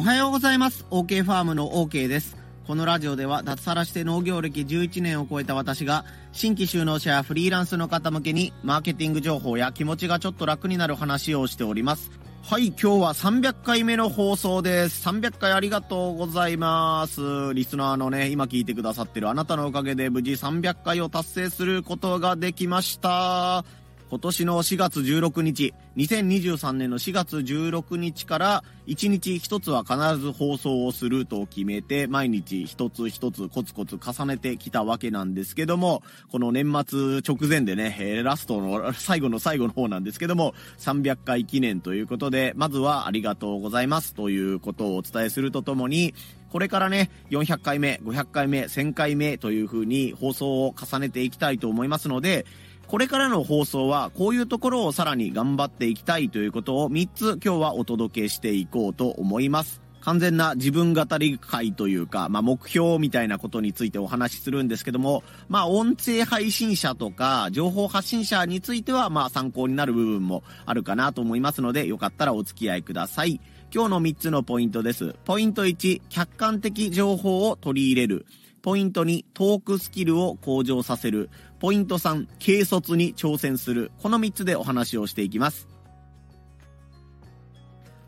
おはようございます。OK ファームの OK です。このラジオでは脱サラして農業歴11年を超えた私が新規就農者やフリーランスの方向けにマーケティング情報や気持ちがちょっと楽になる話をしております。はい、今日は300回目の放送です。300回ありがとうございます。リスナーのね、今聞いてくださってるあなたのおかげで無事300回を達成することができました。今年の4月16日、2023年の4月16日から1日1つは必ず放送をすると決めて、毎日1つ1つコツコツ重ねてきたわけなんですけども、この年末直前でね、えーラストの最後の最後の方なんですけども、300回記念ということで、まずはありがとうございますということをお伝えするとともに、これからね、400回目、500回目、1000回目という風に放送を重ねていきたいと思いますので、これからの放送はこういうところをさらに頑張っていきたいということを3つ今日はお届けしていこうと思います。完全な自分語り会というか、まあ、目標みたいなことについてお話しするんですけども、まあ、音声配信者とか、情報発信者については、まあ、参考になる部分もあるかなと思いますので、よかったらお付き合いください。今日の3つのポイントです。ポイント1、客観的情報を取り入れる。ポイント2、トークスキルを向上させる。ポイント3、軽率に挑戦する。この3つでお話をしていきます。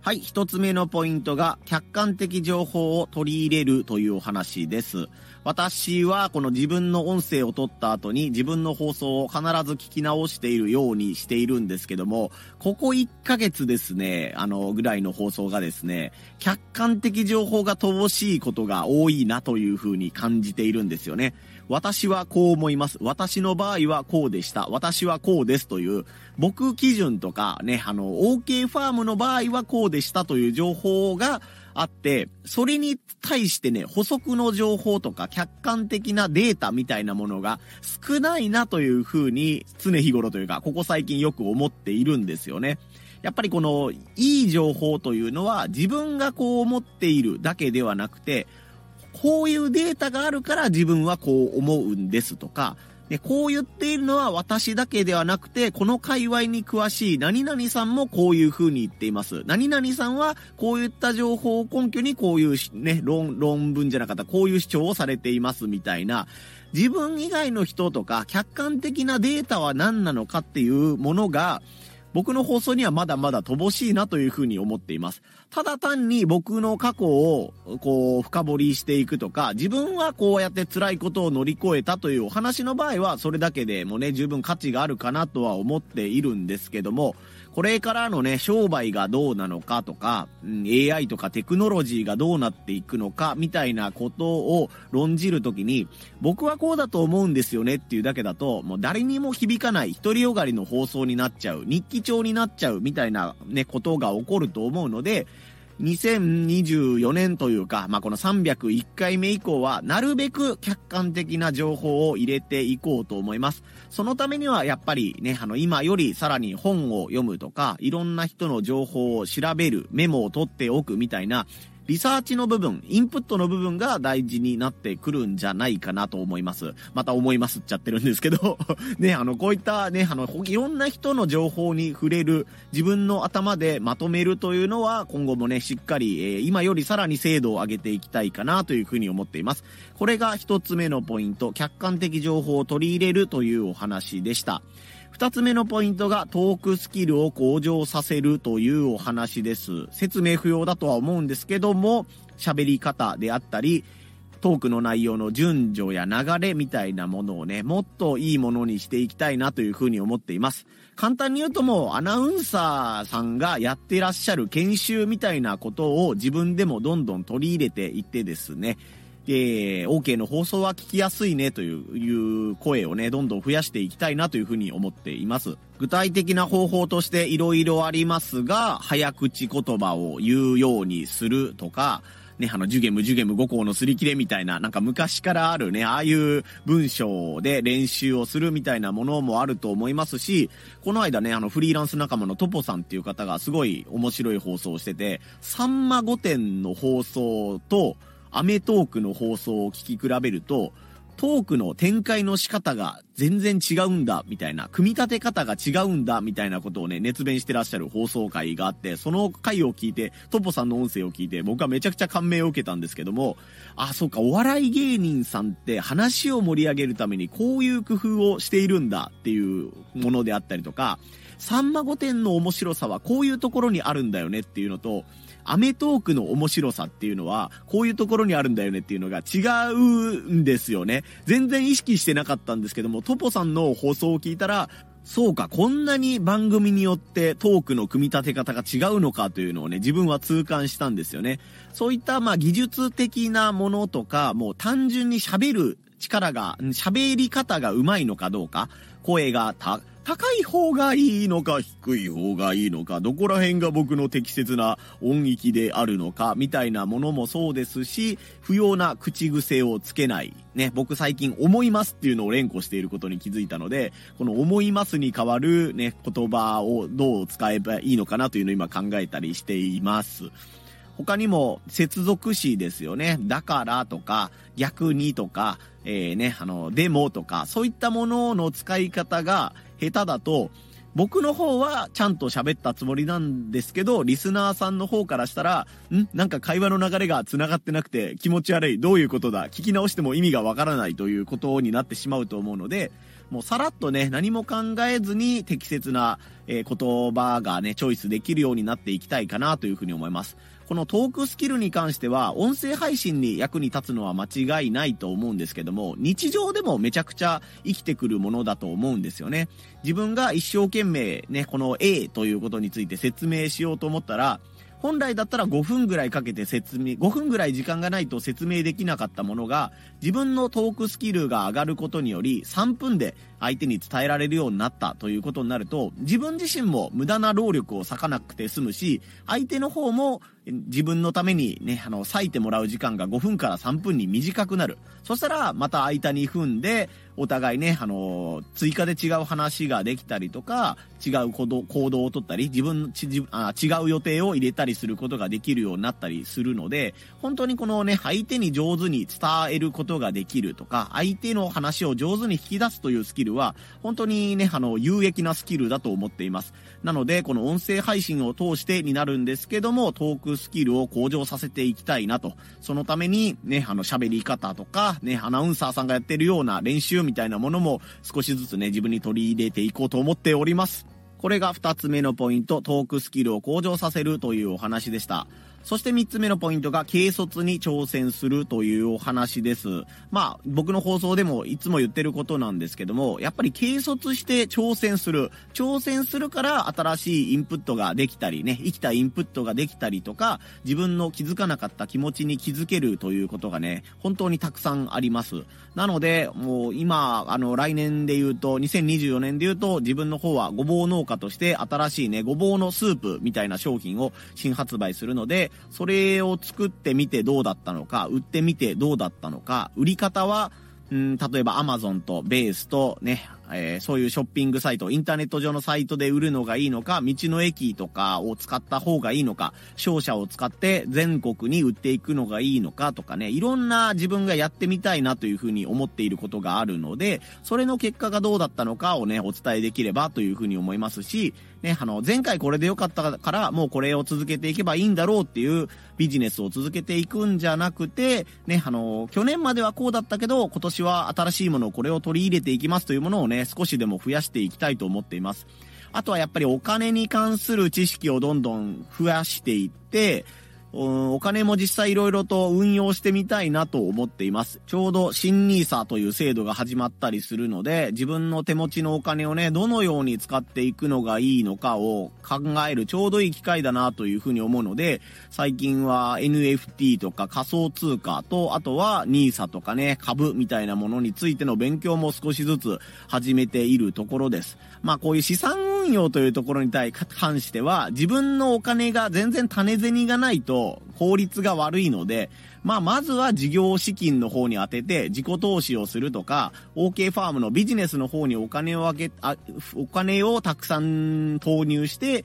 はい、1つ目のポイントが、客観的情報を取り入れるというお話です。私はこの自分の音声を取った後に自分の放送を必ず聞き直しているようにしているんですけども、ここ1ヶ月ですね、あの、ぐらいの放送がですね、客観的情報が乏しいことが多いなというふうに感じているんですよね。私はこう思います。私の場合はこうでした。私はこうですという、僕基準とかね、あの、OK ファームの場合はこうでしたという情報があって、それに対してね、補足の情報とか客観的なデータみたいなものが少ないなというふうに常日頃というか、ここ最近よく思っているんですよね。やっぱりこのいい情報というのは自分がこう思っているだけではなくて、こういうデータがあるから自分はこう思うんですとか、でこう言っているのは私だけではなくて、この界隈に詳しい何々さんもこういう風に言っています。何々さんはこういった情報を根拠にこういうね、論、論文じゃなかった、こういう主張をされていますみたいな、自分以外の人とか客観的なデータは何なのかっていうものが、僕の放送にはまだまだ乏しいなというふうに思っています。ただ単に僕の過去をこう深掘りしていくとか、自分はこうやって辛いことを乗り越えたというお話の場合はそれだけでもね、十分価値があるかなとは思っているんですけども、これからのね、商売がどうなのかとか、うん、AI とかテクノロジーがどうなっていくのかみたいなことを論じるときに、僕はこうだと思うんですよねっていうだけだと、もう誰にも響かない独りよがりの放送になっちゃう、日記帳になっちゃうみたいなね、ことが起こると思うので、2024年というか、まあ、この301回目以降は、なるべく客観的な情報を入れていこうと思います。そのためには、やっぱりね、あの、今よりさらに本を読むとか、いろんな人の情報を調べる、メモを取っておくみたいな、リサーチの部分、インプットの部分が大事になってくるんじゃないかなと思います。また思いますっちゃってるんですけど、ね、あの、こういったね、あの、いろんな人の情報に触れる、自分の頭でまとめるというのは、今後もね、しっかり、えー今よりさらに精度を上げていきたいかなというふうに思っています。これが一つ目のポイント、客観的情報を取り入れるというお話でした。二つ目のポイントがトークスキルを向上させるというお話です。説明不要だとは思うんですけども、喋り方であったり、トークの内容の順序や流れみたいなものをね、もっといいものにしていきたいなというふうに思っています。簡単に言うともうアナウンサーさんがやってらっしゃる研修みたいなことを自分でもどんどん取り入れていってですね、えー、OK の放送は聞きやすいねという声をね、どんどん増やしていきたいなというふうに思っています。具体的な方法としていろいろありますが、早口言葉を言うようにするとか、ね、あの、ジュゲムジュゲム5校のすり切れみたいな、なんか昔からあるね、ああいう文章で練習をするみたいなものもあると思いますし、この間ね、あの、フリーランス仲間のトポさんっていう方がすごい面白い放送をしてて、さんま御殿の放送と、アメトークの放送を聞き比べると、トークの展開の仕方が全然違うんだ、みたいな、組み立て方が違うんだ、みたいなことをね、熱弁してらっしゃる放送回があって、その回を聞いて、トポさんの音声を聞いて、僕はめちゃくちゃ感銘を受けたんですけども、あ、そうか、お笑い芸人さんって話を盛り上げるためにこういう工夫をしているんだっていうものであったりとか、さんま御殿の面白さはこういうところにあるんだよねっていうのと、アメトークの面白さっていうのは、こういうところにあるんだよねっていうのが違うんですよね。全然意識してなかったんですけども、トポさんの放送を聞いたら、そうか、こんなに番組によってトークの組み立て方が違うのかというのをね、自分は痛感したんですよね。そういったまあ技術的なものとか、もう単純に喋る力が、喋り方が上手いのかどうか、声がた高い方がいいのか低い方がいいのか、どこら辺が僕の適切な音域であるのか、みたいなものもそうですし、不要な口癖をつけない。ね、僕最近思いますっていうのを連呼していることに気づいたので、この思いますに代わるね、言葉をどう使えばいいのかなというのを今考えたりしています。他にも接続詞ですよね。だからとか、逆にとか、えー、ね、あの、でもとか、そういったものの使い方が下手だと、僕の方はちゃんと喋ったつもりなんですけど、リスナーさんの方からしたら、ん？なんか会話の流れが繋がってなくて気持ち悪い。どういうことだ？聞き直しても意味がわからないということになってしまうと思うので、もうさらっとね、何も考えずに適切な、え、言葉がね、チョイスできるようになっていきたいかなというふうに思います。このトークスキルに関しては、音声配信に役に立つのは間違いないと思うんですけども、日常でもめちゃくちゃ生きてくるものだと思うんですよね。自分が一生懸命ね、この A ということについて説明しようと思ったら、本来だったら5分ぐらいかけて説明、5分ぐらい時間がないと説明できなかったものが、自分のトークスキルが上がることにより、3分で相手に伝えられるようになったということになると、自分自身も無駄な労力を割かなくて済むし、相手の方も自分のためにね、あの、割いてもらう時間が5分から3分に短くなる。そしたら、また空いた2分で、お互いね、あの、追加で違う話ができたりとか、違う行動行動をとったり、自分ちあ、違う予定を入れたりすることができるようになったりするので、本当にこのね、相手に上手に伝えることができるとか、相手の話を上手に引き出すというスキルは、本当にね、あの、有益なスキルだと思っています。なので、この音声配信を通してになるんですけども、トークスキルを向上させていきたいなと。そのために、ね、あの、喋り方とか、ね、アナウンサーさんがやってるような練習みたいなものも少しずつね、自分に取り入れていこうと思っております。これが2つ目のポイント、トークスキルを向上させるというお話でした。そして3つ目のポイントが、軽率に挑戦するというお話です。まあ、僕の放送でもいつも言ってることなんですけども、やっぱり軽率して挑戦する。挑戦するから新しいインプットができたりね、生きたインプットができたりとか、自分の気づかなかった気持ちに気づけるということがね、本当にたくさんあります。なので、もう今、あの、来年で言うと、2024年で言うと、自分の方はごぼう農家として新しいね、ごぼうのスープみたいな商品を新発売するので、それを作ってみてどうだったのか、売ってみてどうだったのか、売り方は、うん、例えば Amazon とベースとね、えー、そういうショッピングサイト、インターネット上のサイトで売るのがいいのか、道の駅とかを使った方がいいのか、商社を使って全国に売っていくのがいいのかとかね、いろんな自分がやってみたいなというふうに思っていることがあるので、それの結果がどうだったのかをね、お伝えできればというふうに思いますし、ね、あの、前回これで良かったから、もうこれを続けていけばいいんだろうっていうビジネスを続けていくんじゃなくて、ね、あの、去年まではこうだったけど、今年は新しいものをこれを取り入れていきますというものをね、ね少しでも増やしていきたいと思っています。あとはやっぱりお金に関する知識をどんどん増やしていって、お金も実際いろいろと運用してみたいなと思っています。ちょうど新 nisa という制度が始まったりするので、自分の手持ちのお金をね、どのように使っていくのがいいのかを考えるちょうどいい機会だなというふうに思うので、最近は NFT とか仮想通貨と、あとは nisa とかね、株みたいなものについての勉強も少しずつ始めているところです。まあこういう資産運用というところに対関しては、自分のお金が全然種銭がないと、効率が悪いので、まあ、まずは事業資金の方に当てて自己投資をするとか、OK ファームのビジネスの方にお金をあげ、あ、お金をたくさん投入して、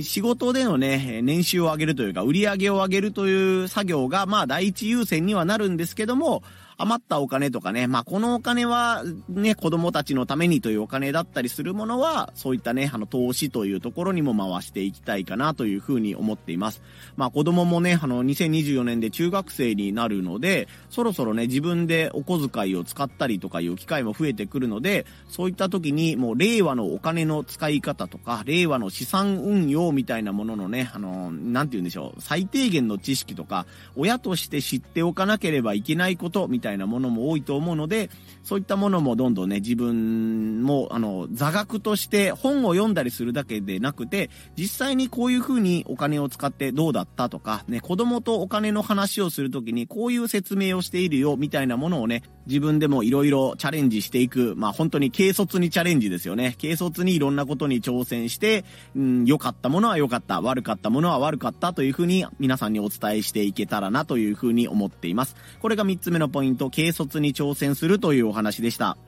仕事でのね、年収を上げるというか、売り上げを上げるという作業が、まあ、第一優先にはなるんですけども、余ったお金とかね、まあ、このお金はね、子供たちのためにというお金だったりするものは、そういったね、あの、投資というところにも回していきたいかなというふうに思っています。まあ、子供もね、あの、2024年で中学生になるので、そろそろね、自分でお小遣いを使ったりとかいう機会も増えてくるので、そういった時にもう令和のお金の使い方とか、令和の資産運用みたいなもののね、あの、なんて言うんでしょう、最低限の知識とか、親として知っておかなければいけないことみたいなたいなものも多いと思うので、そういったものもどんどんね、自分も、あの、座学として本を読んだりするだけでなくて、実際にこういう風にお金を使ってどうだったとか、ね、子供とお金の話をするときにこういう説明をしているよみたいなものをね、自分でもいろいろチャレンジしていく、まあ本当に軽率にチャレンジですよね。軽率にいろんなことに挑戦して、うん、良かったものは良かった、悪かったものは悪かったというふうに皆さんにお伝えしていけたらなというふうに思っています。これが3つ目のポイン、と軽率に挑戦するというお話でした。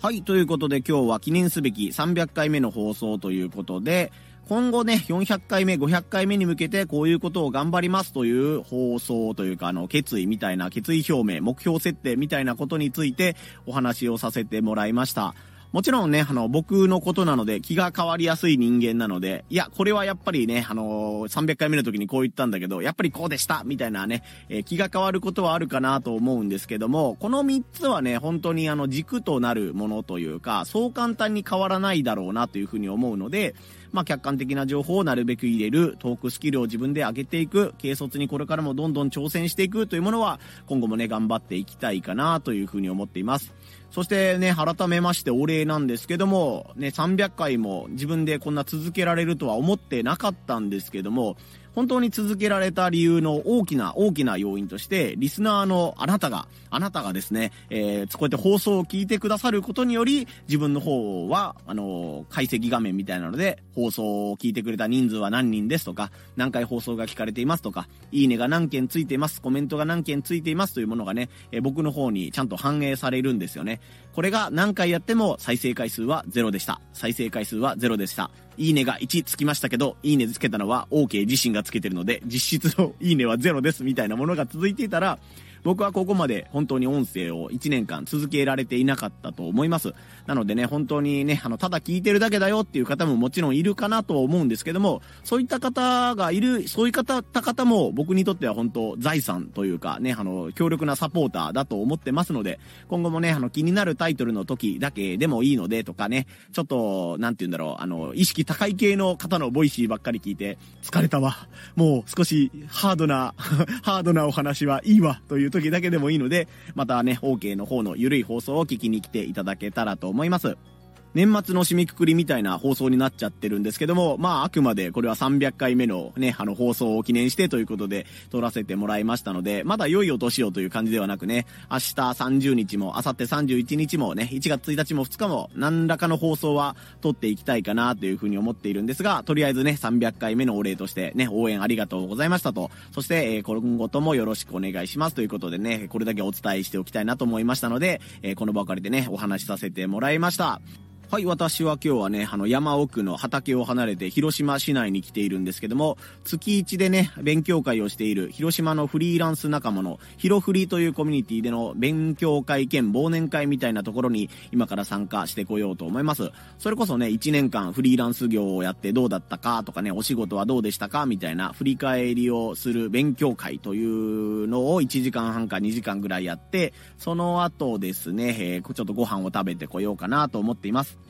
はい、ということで今日は記念すべき300回目の放送ということで、今後ね、400回目、500回目に向けてこういうことを頑張りますという放送というか、あの、決意みたいな、決意表明、目標設定みたいなことについてお話をさせてもらいました。もちろんね、あの、僕のことなので気が変わりやすい人間なので、いや、これはやっぱりね、あのー、300回目の時にこう言ったんだけど、やっぱりこうでしたみたいなね、えー、気が変わることはあるかなと思うんですけども、この3つはね、本当にあの、軸となるものというか、そう簡単に変わらないだろうなというふうに思うので、まあ、客観的な情報をなるべく入れる、トークスキルを自分で上げていく、軽率にこれからもどんどん挑戦していくというものは、今後もね、頑張っていきたいかなというふうに思っています。そしてね、改めましてお礼なんですけども、ね、300回も自分でこんな続けられるとは思ってなかったんですけども、本当に続けられた理由の大きな大きな要因として、リスナーのあなたが、あなたがですね、えー、こうやって放送を聞いてくださることにより、自分の方は、あのー、解析画面みたいなので、放送を聞いてくれた人数は何人ですとか、何回放送が聞かれていますとか、いいねが何件ついています、コメントが何件ついていますというものがね、えー、僕の方にちゃんと反映されるんですよね。これが何回やっても再生回数はゼロでした。再生回数はゼロでした。いいねが1つきましたけど、いいねつけたのは OK 自身がつけてるので、実質のいいねはゼロですみたいなものが続いていたら、僕はここまで本当に音声を1年間続けられていなかったと思います。なのでね、本当にね、あの、ただ聞いてるだけだよっていう方ももちろんいるかなと思うんですけども、そういった方がいる、そういう方、た方も僕にとっては本当財産というかね、あの、強力なサポーターだと思ってますので、今後もね、あの、気になるタイトルの時だけでもいいのでとかね、ちょっと、なんて言うんだろう、あの、意識高い系の方のボイシーばっかり聞いて、疲れたわ。もう少しハードな ハードなお話はいいわという時だけでもいいので、またね、OK の方の緩い放送を聞きに来ていただけたらと思います。年末の締めくくりみたいな放送になっちゃってるんですけども、まああくまでこれは300回目のね、あの放送を記念してということで撮らせてもらいましたので、まだ良いお年をという感じではなくね、明日30日も、明後日31日もね、1月1日も2日も何らかの放送は撮っていきたいかなというふうに思っているんですが、とりあえずね、300回目のお礼としてね、応援ありがとうございましたと、そして、えー、今後ともよろしくお願いしますということでね、これだけお伝えしておきたいなと思いましたので、えー、この場を借りてね、お話しさせてもらいました。はい、私は今日はね、あの山奥の畑を離れて広島市内に来ているんですけども、月1でね、勉強会をしている広島のフリーランス仲間のヒロフリというコミュニティでの勉強会兼忘年会みたいなところに今から参加してこようと思います。それこそね、1年間フリーランス業をやってどうだったかとかね、お仕事はどうでしたかみたいな振り返りをする勉強会というのを1時間半か2時間ぐらいやって、その後ですね、えー、ちょっとご飯を食べてこようかなと思っています。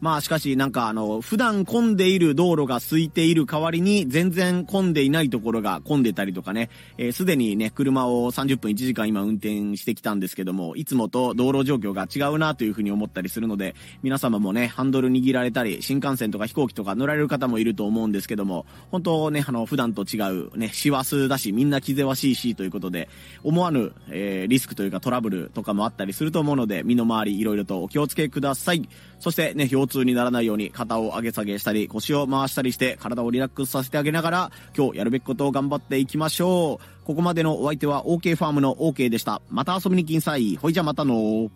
まあしかしなんかあの、普段混んでいる道路が空いている代わりに全然混んでいないところが混んでたりとかね、えす、でにね、車を30分1時間今運転してきたんですけども、いつもと道路状況が違うなというふうに思ったりするので、皆様もね、ハンドル握られたり、新幹線とか飛行機とか乗られる方もいると思うんですけども、本当ね、あの、普段と違うね、師走だし、みんな気ぜわしいしということで、思わぬ、えー、リスクというかトラブルとかもあったりすると思うので、身の回りいろいろとお気をつけください。そしてね、痛にならないように肩を上げ下げしたり、腰を回したりして体をリラックスさせてあげながら、今日やるべきことを頑張っていきましょう。ここまでのお相手は OK ファームの OK でした。また遊びに来んさい。ほいじゃまたの